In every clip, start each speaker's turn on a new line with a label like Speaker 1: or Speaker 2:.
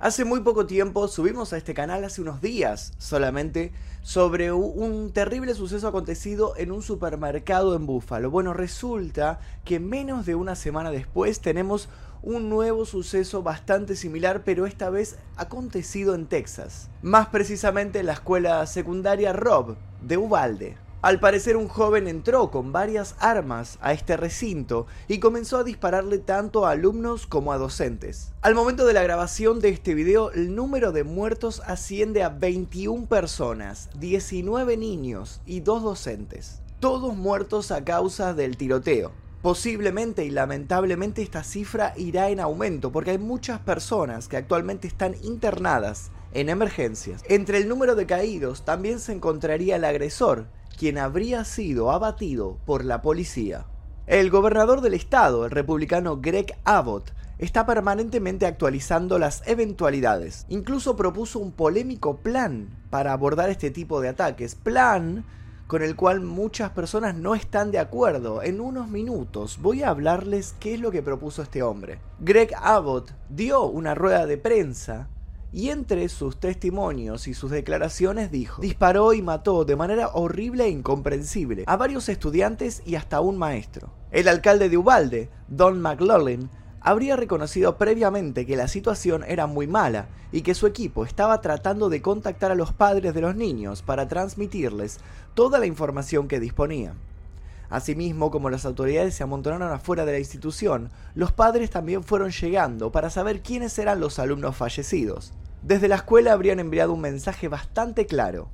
Speaker 1: Hace muy poco tiempo subimos a este canal, hace unos días solamente, sobre un terrible suceso acontecido en un supermercado en Búfalo. Bueno, resulta que menos de una semana después tenemos un nuevo suceso bastante similar, pero esta vez acontecido en Texas. Más precisamente en la escuela secundaria Rob de Uvalde. Al parecer un joven entró con varias armas a este recinto y comenzó a dispararle tanto a alumnos como a docentes. Al momento de la grabación de este video, el número de muertos asciende a 21 personas, 19 niños y 2 docentes. Todos muertos a causa del tiroteo. Posiblemente y lamentablemente esta cifra irá en aumento porque hay muchas personas que actualmente están internadas en emergencias. Entre el número de caídos también se encontraría el agresor, quien habría sido abatido por la policía. El gobernador del estado, el republicano Greg Abbott, está permanentemente actualizando las eventualidades. Incluso propuso un polémico plan para abordar este tipo de ataques. Plan con el cual muchas personas no están de acuerdo. En unos minutos voy a hablarles qué es lo que propuso este hombre. Greg Abbott dio una rueda de prensa y entre sus testimonios y sus declaraciones dijo, disparó y mató de manera horrible e incomprensible a varios estudiantes y hasta un maestro. El alcalde de Ubalde, Don McLaughlin, habría reconocido previamente que la situación era muy mala y que su equipo estaba tratando de contactar a los padres de los niños para transmitirles toda la información que disponía. Asimismo, como las autoridades se amontonaron afuera de la institución, los padres también fueron llegando para saber quiénes eran los alumnos fallecidos. Desde la escuela habrían enviado un mensaje bastante claro.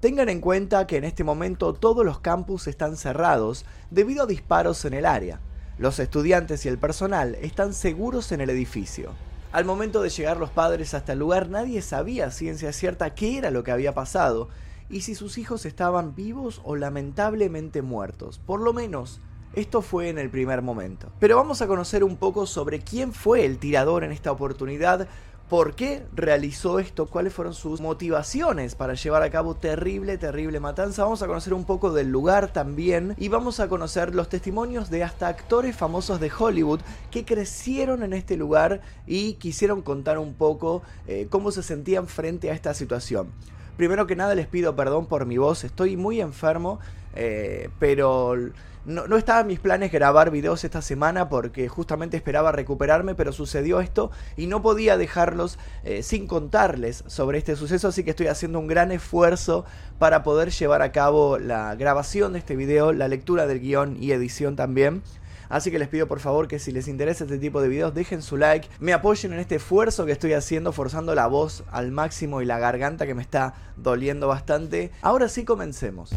Speaker 1: Tengan en cuenta que en este momento todos los campus están cerrados debido a disparos en el área. Los estudiantes y el personal están seguros en el edificio. Al momento de llegar los padres hasta el lugar nadie sabía ciencia cierta qué era lo que había pasado y si sus hijos estaban vivos o lamentablemente muertos. Por lo menos, esto fue en el primer momento. Pero vamos a conocer un poco sobre quién fue el tirador en esta oportunidad, por qué realizó esto, cuáles fueron sus motivaciones para llevar a cabo terrible, terrible matanza. Vamos a conocer un poco del lugar también y vamos a conocer los testimonios de hasta actores famosos de Hollywood que crecieron en este lugar y quisieron contar un poco eh, cómo se sentían frente a esta situación. Primero que nada les pido perdón por mi voz, estoy muy enfermo, eh, pero no, estaba en mis planes grabar videos esta semana porque justamente esperaba recuperarme, pero sucedió esto y no podía dejarlos eh, sin contarles sobre este suceso, así que estoy haciendo un gran esfuerzo para poder llevar a cabo la grabación de este video, la lectura del guion y edición también. Así que les pido por favor que si les interesa este tipo de videos dejen su like, me apoyen en este esfuerzo que estoy haciendo forzando la voz al máximo y la garganta que me está doliendo bastante. Ahora sí comencemos.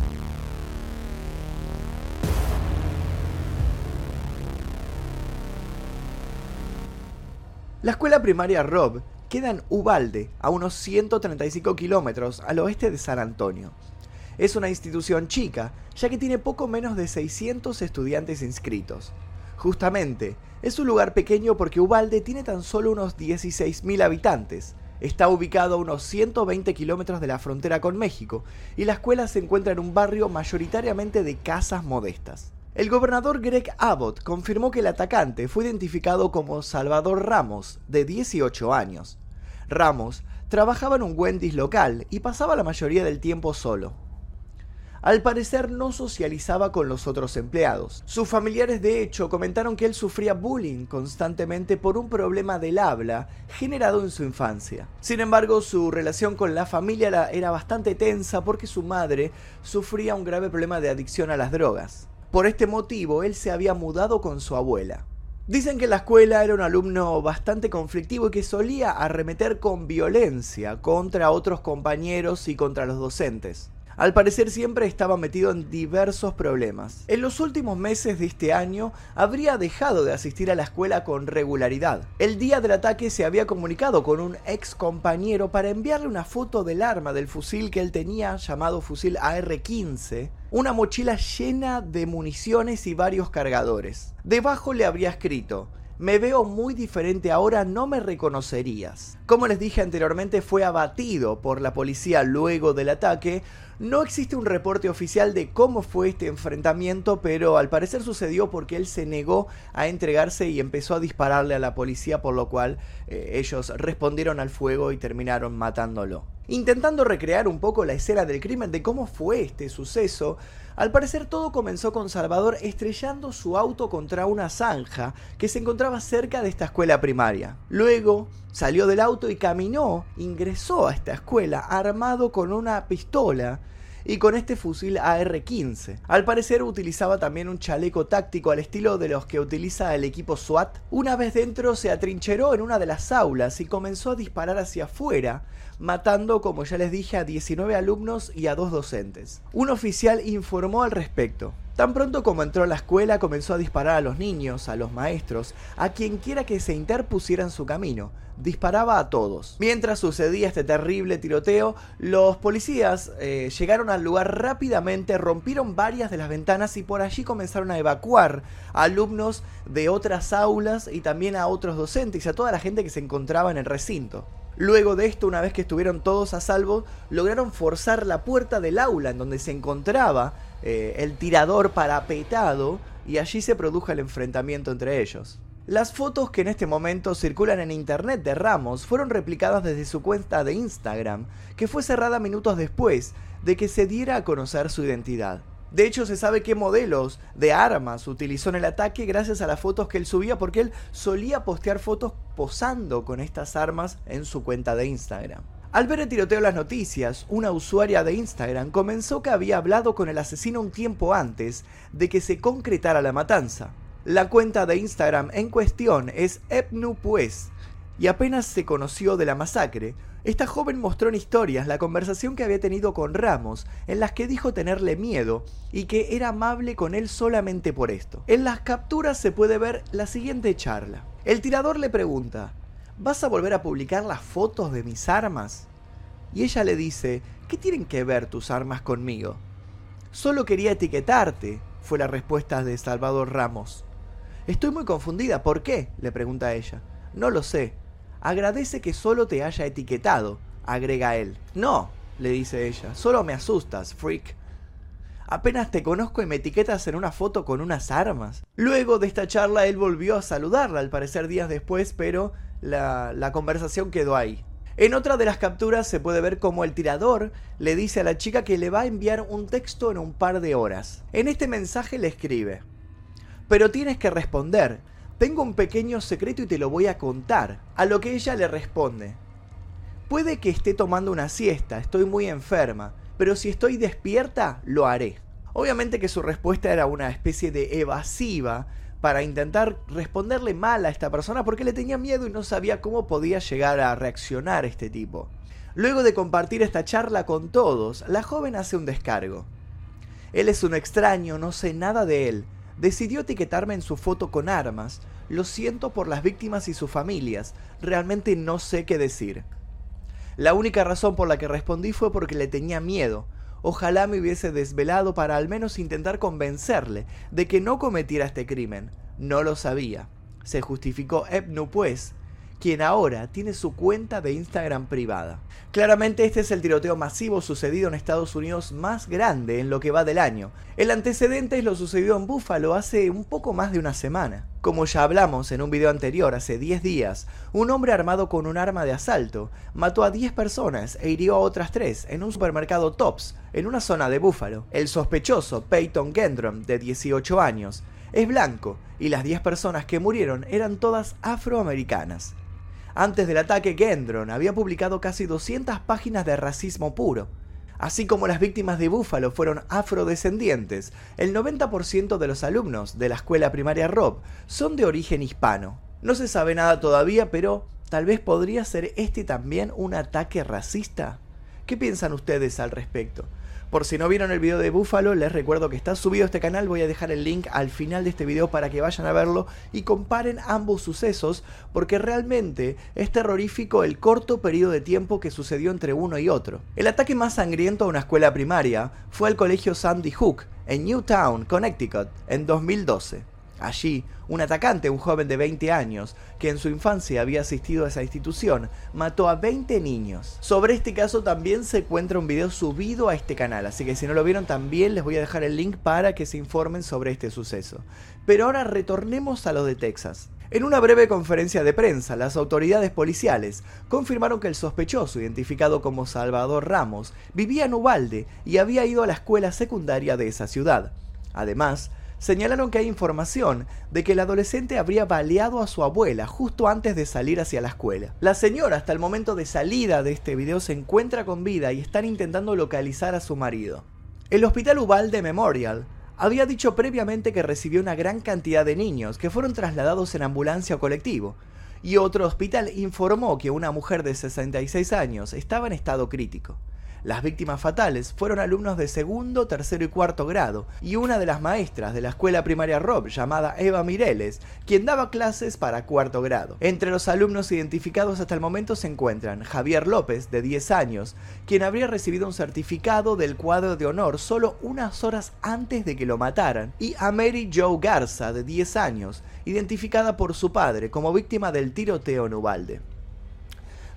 Speaker 1: La escuela primaria Rob queda en Ubalde, a unos 135 kilómetros al oeste de San Antonio. Es una institución chica, ya que tiene poco menos de 600 estudiantes inscritos. Justamente, es un lugar pequeño porque Ubalde tiene tan solo unos 16.000 habitantes. Está ubicado a unos 120 kilómetros de la frontera con México y la escuela se encuentra en un barrio mayoritariamente de casas modestas. El gobernador Greg Abbott confirmó que el atacante fue identificado como Salvador Ramos, de 18 años. Ramos trabajaba en un Wendy's local y pasaba la mayoría del tiempo solo al parecer no socializaba con los otros empleados. Sus familiares de hecho comentaron que él sufría bullying constantemente por un problema del habla generado en su infancia. Sin embargo, su relación con la familia era, bastante tensa porque su madre sufría un grave problema de adicción a las drogas. Por este motivo, él se había mudado con su abuela. Dicen que la escuela era un alumno bastante conflictivo y que solía arremeter con violencia contra otros compañeros y contra los docentes. Al parecer siempre estaba metido en diversos problemas. En los últimos meses de este año habría dejado de asistir a la escuela con regularidad. El día del ataque se había comunicado con un ex compañero para enviarle una foto del arma del fusil que él tenía llamado fusil AR-15 una mochila llena de municiones y varios cargadores. Debajo le habría escrito, Me veo muy diferente ahora, no me reconocerías. Como les dije anteriormente, fue abatido por la policía luego del ataque. No existe un reporte oficial de cómo fue este enfrentamiento, pero al parecer sucedió porque él se negó a entregarse y empezó a dispararle a la policía, por lo cual eh, ellos respondieron al fuego y terminaron matándolo. Intentando recrear un poco la escena del crimen de cómo fue este suceso, al parecer todo comenzó con Salvador estrellando su auto contra una zanja que se encontraba cerca de esta escuela primaria. Luego salió del auto y caminó, ingresó a esta escuela armado con una pistola y con este fusil AR-15. Al parecer utilizaba también un chaleco táctico al estilo de los que utiliza el equipo SWAT. Una vez dentro se atrincheró en una de las aulas y comenzó a disparar hacia afuera, matando, como ya les dije, a 19 alumnos y a dos docentes. Un oficial informó al respecto. Tan pronto como entró a la escuela comenzó a disparar a los niños, a los maestros, a quien quiera que se interpusiera en su camino. Disparaba a todos. Mientras sucedía este terrible tiroteo, los policías eh, llegaron al lugar rápidamente, rompieron varias de las ventanas y por allí comenzaron a evacuar a alumnos de otras aulas y también a otros docentes y a toda la gente que se encontraba en el recinto. Luego de esto, una vez que estuvieron todos a salvo, lograron forzar la puerta del aula en donde se encontraba eh, el tirador parapetado y allí se produjo el enfrentamiento entre ellos. Las fotos que en este momento circulan en internet de Ramos fueron replicadas desde su cuenta de Instagram, que fue cerrada minutos después de que se diera a conocer su identidad. De hecho, se sabe qué modelos de armas utilizó en el ataque gracias a las fotos que él subía, porque él solía postear fotos posando con estas armas en su cuenta de Instagram. Al ver el tiroteo en las noticias, una usuaria de Instagram comenzó que había hablado con el asesino un tiempo antes de que se concretara la matanza. La cuenta de Instagram en cuestión es Epnupues, y apenas se conoció de la masacre, esta joven mostró en historias la conversación que había tenido con Ramos, en las que dijo tenerle miedo y que era amable con él solamente por esto. En las capturas se puede ver la siguiente charla. El tirador le pregunta, ¿vas a volver a publicar las fotos de mis armas? Y ella le dice, ¿qué tienen que ver tus armas conmigo? Solo quería etiquetarte, fue la respuesta de Salvador Ramos. Estoy muy confundida, ¿por qué? le pregunta ella. No lo sé, Agradece que solo te haya etiquetado, agrega él. No, le dice ella, solo me asustas, freak. Apenas te conozco y me etiquetas en una foto con unas armas. Luego de esta charla él volvió a saludarla, al parecer días después, pero la, la conversación quedó ahí. En otra de las capturas se puede ver cómo el tirador le dice a la chica que le va a enviar un texto en un par de horas. En este mensaje le escribe, pero tienes que responder, tengo un pequeño secreto y te lo voy a contar. A lo que ella le responde. Puede que esté tomando una siesta, estoy muy enferma, pero si estoy despierta, lo haré. Obviamente que su respuesta era una especie de evasiva para intentar responderle mal a esta persona porque le tenía miedo y no sabía cómo podía llegar a reaccionar este tipo. Luego de compartir esta charla con todos, la joven hace un descargo. Él es un extraño, no sé nada de él, decidió etiquetarme en su foto con armas. Lo siento por las víctimas y sus familias. Realmente no sé qué decir. La única razón por la que respondí fue porque le tenía miedo. Ojalá me hubiese desvelado para al menos intentar convencerle de que no cometiera este crimen. No lo sabía. Se justificó Ebnu pues, quien ahora tiene su cuenta de Instagram privada. Claramente este es el tiroteo masivo sucedido en Estados Unidos más grande en lo que va del año. El antecedente es lo sucedido en Buffalo hace un poco más de una semana. Como ya hablamos en un video anterior hace 10 días, un hombre armado con un arma de asalto mató a 10 personas e hirió a otras 3 en un supermercado Tops, en una zona de Buffalo. El sospechoso, Peyton Gendron, de 18 años, es blanco y las 10 personas que murieron eran todas afroamericanas. Antes del ataque, Gendron había publicado casi 200 páginas de racismo puro. Así como las víctimas de Búfalo fueron afrodescendientes, el 90% de los alumnos de la escuela primaria Rob son de origen hispano. No se sabe nada todavía, pero tal vez podría ser este también un ataque racista. ¿Qué piensan ustedes al respecto? Por si no vieron el video de Búfalo, les recuerdo que está subido a este canal, voy a dejar el link al final de este video para que vayan a verlo y comparen ambos sucesos, porque realmente es terrorífico el corto periodo de tiempo que sucedió entre uno y otro. El ataque más sangriento a una escuela primaria fue al colegio Sandy Hook, en Newtown, Connecticut, en 2012. Allí, un atacante, un joven de 20 años, que en su infancia había asistido a esa institución, mató a 20 niños. Sobre este caso también se encuentra un video subido a este canal, así que si no lo vieron también les voy a dejar el link para que se informen sobre este suceso. Pero ahora retornemos a lo de Texas. En una breve conferencia de prensa, las autoridades policiales confirmaron que el sospechoso, identificado como Salvador Ramos, vivía en Ubalde y había ido a la escuela secundaria de esa ciudad. Además, señalaron que hay información de que el adolescente habría baleado a su abuela justo antes de salir hacia la escuela. La señora hasta el momento de salida de este video se encuentra con vida y están intentando localizar a su marido. El Hospital Ubalde Memorial había dicho previamente que recibió una gran cantidad de niños que fueron trasladados en ambulancia o colectivo, y otro hospital informó que una mujer de 66 años estaba en estado crítico. Las víctimas fatales fueron alumnos de segundo, tercero y cuarto grado, y una de las maestras de la escuela primaria Rob, llamada Eva Mireles, quien daba clases para cuarto grado. Entre los alumnos identificados hasta el momento se encuentran Javier López, de 10 años, quien habría recibido un certificado del cuadro de honor solo unas horas antes de que lo mataran, y a Mary Joe Garza, de 10 años, identificada por su padre como víctima del tiroteo en.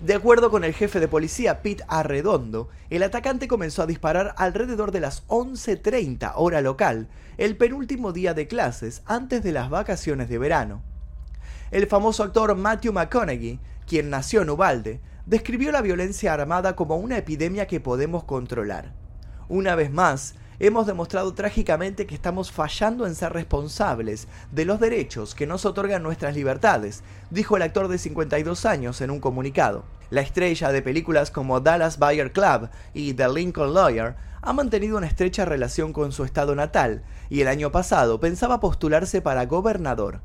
Speaker 1: De acuerdo con el jefe de policía Pete Arredondo, el atacante comenzó a disparar alrededor de las 11.30 hora local, el penúltimo día de clases antes de las vacaciones de verano. El famoso actor Matthew McConaughey, quien nació en Ubalde, describió la violencia armada como una epidemia que podemos controlar. Una vez más, hemos demostrado trágicamente que estamos fallando en ser responsables de los derechos que nos otorgan nuestras libertades, dijo el actor de 52 años en un comunicado. La estrella de películas como Dallas Buyer Club y The Lincoln Lawyer ha mantenido una estrecha relación con su estado natal y el año pasado pensaba postularse para gobernador.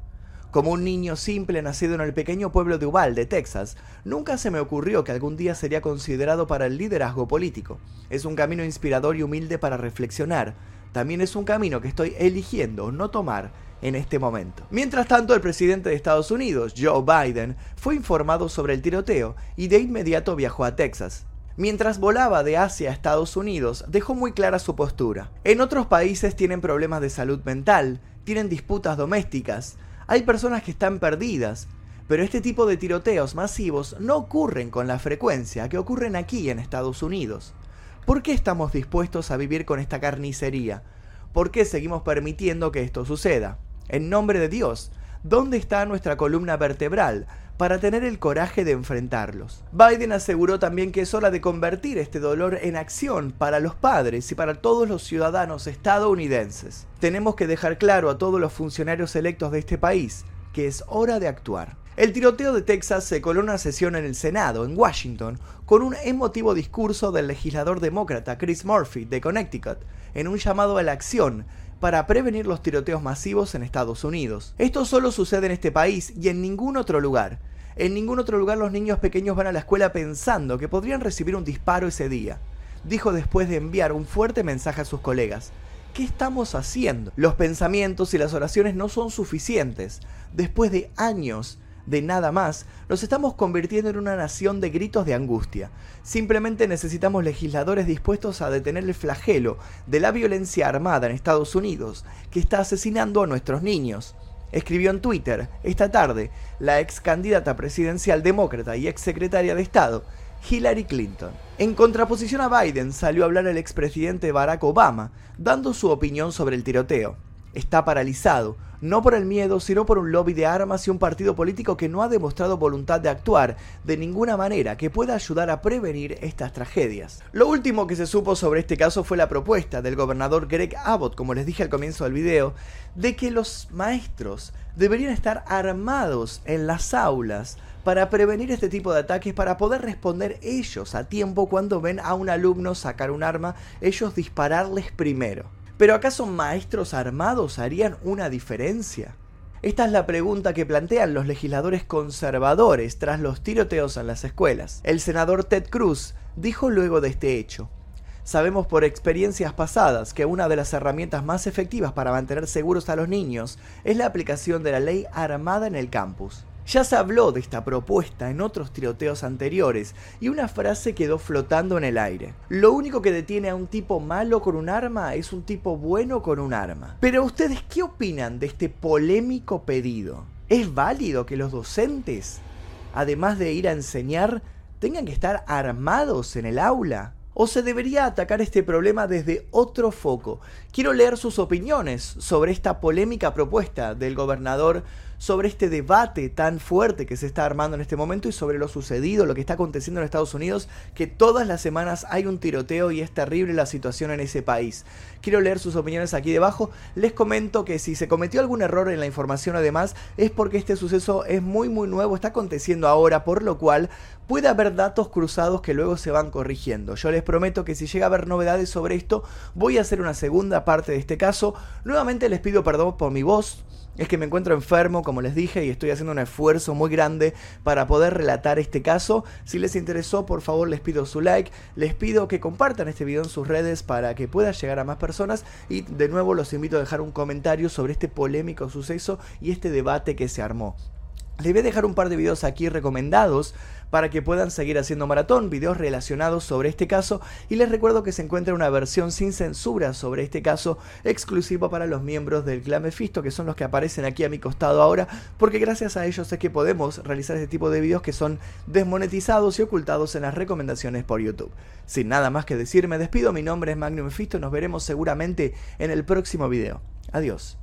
Speaker 1: Como un niño simple nacido en el pequeño pueblo de Uvalde, Texas, nunca se me ocurrió que algún día sería considerado para el liderazgo político. Es un camino inspirador y humilde para reflexionar. También es un camino que estoy eligiendo no tomar en este momento. Mientras tanto, el presidente de Estados Unidos, Joe Biden, fue informado sobre el tiroteo y de inmediato viajó a Texas. Mientras volaba de Asia a Estados Unidos, dejó muy clara su postura. En otros países tienen problemas de salud mental, tienen disputas domésticas, hay personas que están perdidas, pero este tipo de tiroteos masivos no ocurren con la frecuencia que ocurren aquí en Estados Unidos. ¿Por qué estamos dispuestos a vivir con esta carnicería? ¿Por qué seguimos permitiendo que esto suceda? En nombre de Dios, ¿dónde está nuestra columna vertebral para tener el coraje de enfrentarlos? Biden aseguró también que es hora de convertir este dolor en acción para los padres y para todos los ciudadanos estadounidenses. Tenemos que dejar claro a todos los funcionarios electos de este país que es hora de actuar. El tiroteo de Texas se coló una sesión en el Senado, en Washington, con un emotivo discurso del legislador demócrata Chris Murphy de Connecticut, en un llamado a la acción para prevenir los tiroteos masivos en Estados Unidos. Esto solo sucede en este país y en ningún otro lugar. En ningún otro lugar los niños pequeños van a la escuela pensando que podrían recibir un disparo ese día, dijo después de enviar un fuerte mensaje a sus colegas. ¿Qué estamos haciendo? Los pensamientos y las oraciones no son suficientes. Después de años de nada más, nos estamos convirtiendo en una nación de gritos de angustia. Simplemente necesitamos legisladores dispuestos a detener el flagelo de la violencia armada en Estados Unidos, que está asesinando a nuestros niños. Escribió en Twitter esta tarde la ex candidata presidencial demócrata y ex secretaria de Estado, Hillary Clinton. En contraposición a Biden salió a hablar el expresidente Barack Obama, dando su opinión sobre el tiroteo está paralizado, no por el miedo, sino por un lobby de armas y un partido político que no ha demostrado voluntad de actuar de ninguna manera que pueda ayudar a prevenir estas tragedias. Lo último que se supo sobre este caso fue la propuesta del gobernador Greg Abbott, como les dije al comienzo del video, de que los maestros deberían estar armados en las aulas para prevenir este tipo de ataques, para poder responder ellos a tiempo cuando ven a un alumno sacar un arma, ellos dispararles primero. ¿Pero acaso maestros armados harían una diferencia? Esta es la pregunta que plantean los legisladores conservadores tras los tiroteos en las escuelas. El senador Ted Cruz dijo luego de este hecho, Sabemos por experiencias pasadas que una de las herramientas más efectivas para mantener seguros a los niños es la aplicación de la ley armada en el campus. Ya se habló de esta propuesta en otros tiroteos anteriores y una frase quedó flotando en el aire. Lo único que detiene a un tipo malo con un arma es un tipo bueno con un arma. Pero ustedes, ¿qué opinan de este polémico pedido? ¿Es válido que los docentes, además de ir a enseñar, tengan que estar armados en el aula? ¿O se debería atacar este problema desde otro foco? Quiero leer sus opiniones sobre esta polémica propuesta del gobernador sobre este debate tan fuerte que se está armando en este momento y sobre lo sucedido, lo que está aconteciendo en Estados Unidos, que todas las semanas hay un tiroteo y es terrible la situación en ese país. Quiero leer sus opiniones aquí debajo. Les comento que si se cometió algún error en la información además es porque este suceso es muy muy nuevo, está aconteciendo ahora, por lo cual puede haber datos cruzados que luego se van corrigiendo. Yo les prometo que si llega a haber novedades sobre esto, voy a hacer una segunda parte de este caso. Nuevamente les pido perdón por mi voz es que me encuentro enfermo, como les dije, y estoy haciendo un esfuerzo muy grande para poder relatar este caso. Si les interesó, por favor les pido su like, les pido que compartan este video en sus redes para que pueda llegar a más personas y de nuevo los invito a dejar un comentario sobre este polémico suceso y este debate que se armó. Les voy a dejar un par de videos aquí recomendados para que puedan seguir haciendo maratón, videos relacionados sobre este caso y les recuerdo que se encuentra una versión sin censura sobre este caso exclusivo para los miembros del clan Mephisto que son los que aparecen aquí a mi costado ahora porque gracias a ellos es que podemos realizar este tipo de videos que son desmonetizados y ocultados en las recomendaciones por YouTube. Sin nada más que decir me despido, mi nombre es Magnum Mephisto nos veremos seguramente en el próximo video. Adiós.